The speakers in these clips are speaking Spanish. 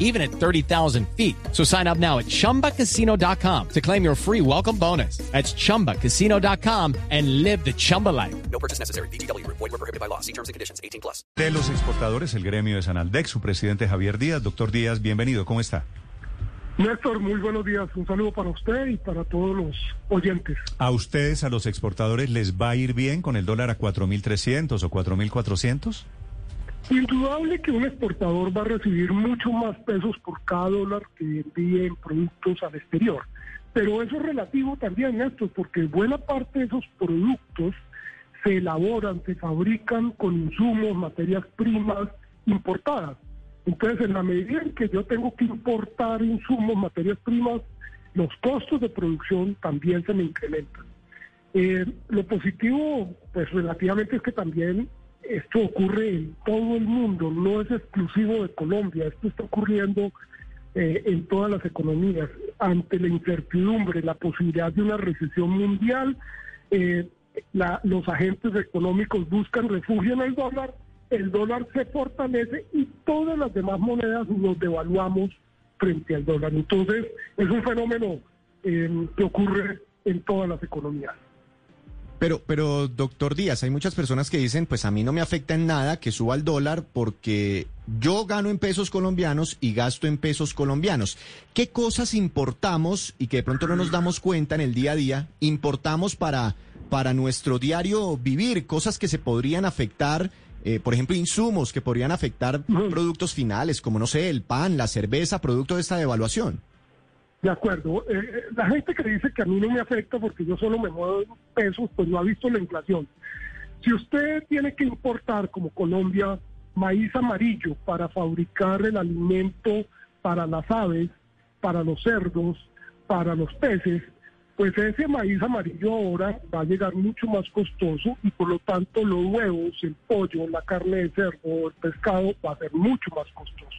even at 30,000 feet. So sign up now at chumbacasino.com to claim your free welcome bonus. That's chumbacasino.com and live the Chumba life. No purchase necessary. BGW. Void were prohibited by law. See terms and conditions. 18 plus. De los exportadores, el gremio de Sanaldec, su presidente Javier Díaz. Doctor Díaz, bienvenido. ¿Cómo está? Néstor, muy buenos días. Un saludo para usted y para todos los oyentes. ¿A ustedes, a los exportadores, les va a ir bien con el dólar a 4.300 o 4.400? Indudable que un exportador va a recibir mucho más pesos por cada dólar que envíe en productos al exterior. Pero eso es relativo también, Néstor, porque buena parte de esos productos se elaboran, se fabrican con insumos, materias primas importadas. Entonces, en la medida en que yo tengo que importar insumos, materias primas, los costos de producción también se me incrementan. Eh, lo positivo, pues relativamente es que también esto ocurre en todo el mundo, no es exclusivo de Colombia, esto está ocurriendo eh, en todas las economías. Ante la incertidumbre, la posibilidad de una recesión mundial, eh, los agentes económicos buscan refugio en el dólar, el dólar se fortalece y todas las demás monedas nos devaluamos frente al dólar. Entonces, es un fenómeno eh, que ocurre en todas las economías. Pero, pero, doctor Díaz, hay muchas personas que dicen, pues a mí no me afecta en nada que suba el dólar porque yo gano en pesos colombianos y gasto en pesos colombianos. ¿Qué cosas importamos y que de pronto no nos damos cuenta en el día a día, importamos para, para nuestro diario vivir? Cosas que se podrían afectar, eh, por ejemplo, insumos que podrían afectar productos finales, como no sé, el pan, la cerveza, producto de esta devaluación. De acuerdo. Eh, eh, la gente que dice que a mí no me afecta porque yo solo me muevo en pesos, pues no ha visto la inflación. Si usted tiene que importar, como Colombia, maíz amarillo para fabricar el alimento para las aves, para los cerdos, para los peces, pues ese maíz amarillo ahora va a llegar mucho más costoso y por lo tanto los huevos, el pollo, la carne de cerdo, el pescado va a ser mucho más costoso.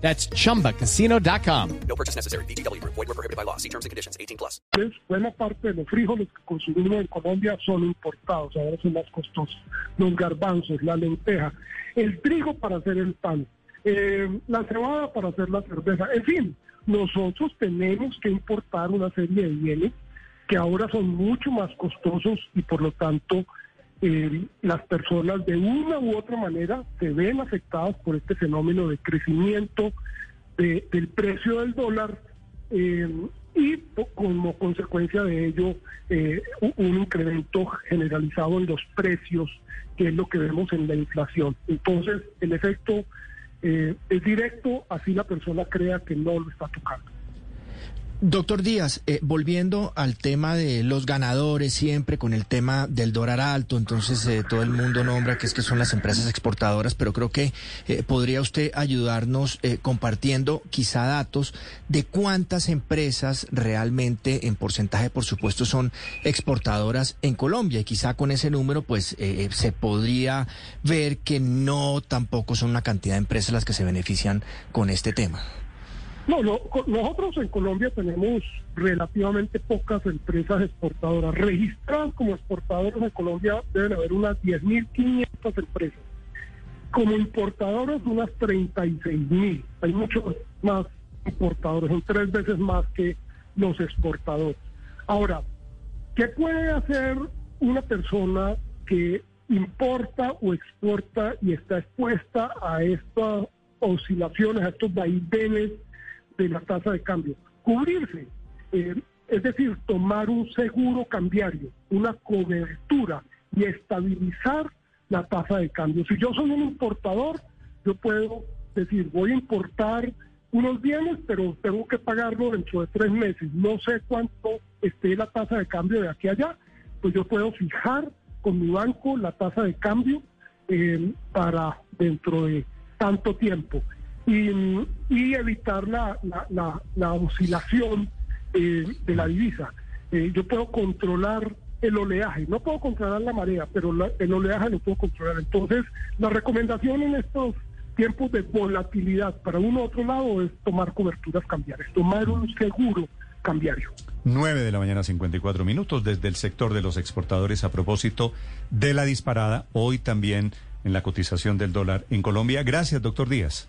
That's chumbacasino.com. No purchase necessary. BGW. Void were prohibited by law. See terms and conditions. 18 plus. buena parte de los frijoles que consumimos en Colombia son importados, ahora son más costosos. Los garbanzos, la lenteja, el trigo para hacer el pan, eh, la cebada para hacer la cerveza. En fin, nosotros tenemos que importar una serie de bienes que ahora son mucho más costosos y por lo tanto eh, las personas de una u otra manera se ven afectadas por este fenómeno de crecimiento de- del precio del dólar eh, y como consecuencia de ello eh, un incremento generalizado en los precios, que es lo que vemos en la inflación. Entonces, el efecto es directo, así la persona crea que no lo está tocando. Doctor Díaz, eh, volviendo al tema de los ganadores siempre con el tema del dólar alto, entonces eh, todo el mundo nombra que es que son las empresas exportadoras, pero creo que eh, podría usted ayudarnos eh, compartiendo quizá datos de cuántas empresas realmente en porcentaje, por supuesto, son exportadoras en Colombia y quizá con ese número pues eh, se podría ver que no tampoco son una cantidad de empresas las que se benefician con este tema. No, nosotros en Colombia tenemos relativamente pocas empresas exportadoras. Registradas como exportadoras en Colombia deben haber unas 10.500 empresas. Como importadoras, unas 36.000. Hay muchos más importadores, son tres veces más que los exportadores. Ahora, ¿qué puede hacer una persona que importa o exporta y está expuesta a estas oscilaciones, a estos vaivenes de la tasa de cambio? Cubrirse, eh, es decir, tomar un seguro cambiario, una cobertura y estabilizar la tasa de cambio. Si yo soy un importador, yo puedo decir, voy a importar unos bienes, pero tengo que pagarlo dentro de tres meses. No sé cuánto esté la tasa de cambio de aquí a allá, pues yo puedo fijar con mi banco la tasa de cambio eh, para dentro de tanto tiempo y, evitar la, la, la, la oscilación eh, de la divisa. Eh, yo puedo controlar el oleaje, no puedo controlar la marea, pero el oleaje lo puedo controlar. Entonces, la recomendación en estos tiempos de volatilidad para uno u otro lado es tomar coberturas cambiarias, tomar un seguro cambiario. 9 de la mañana, 54 minutos, desde el sector de los exportadores a propósito de la disparada, hoy también en la cotización del dólar en Colombia. Gracias, doctor Díaz.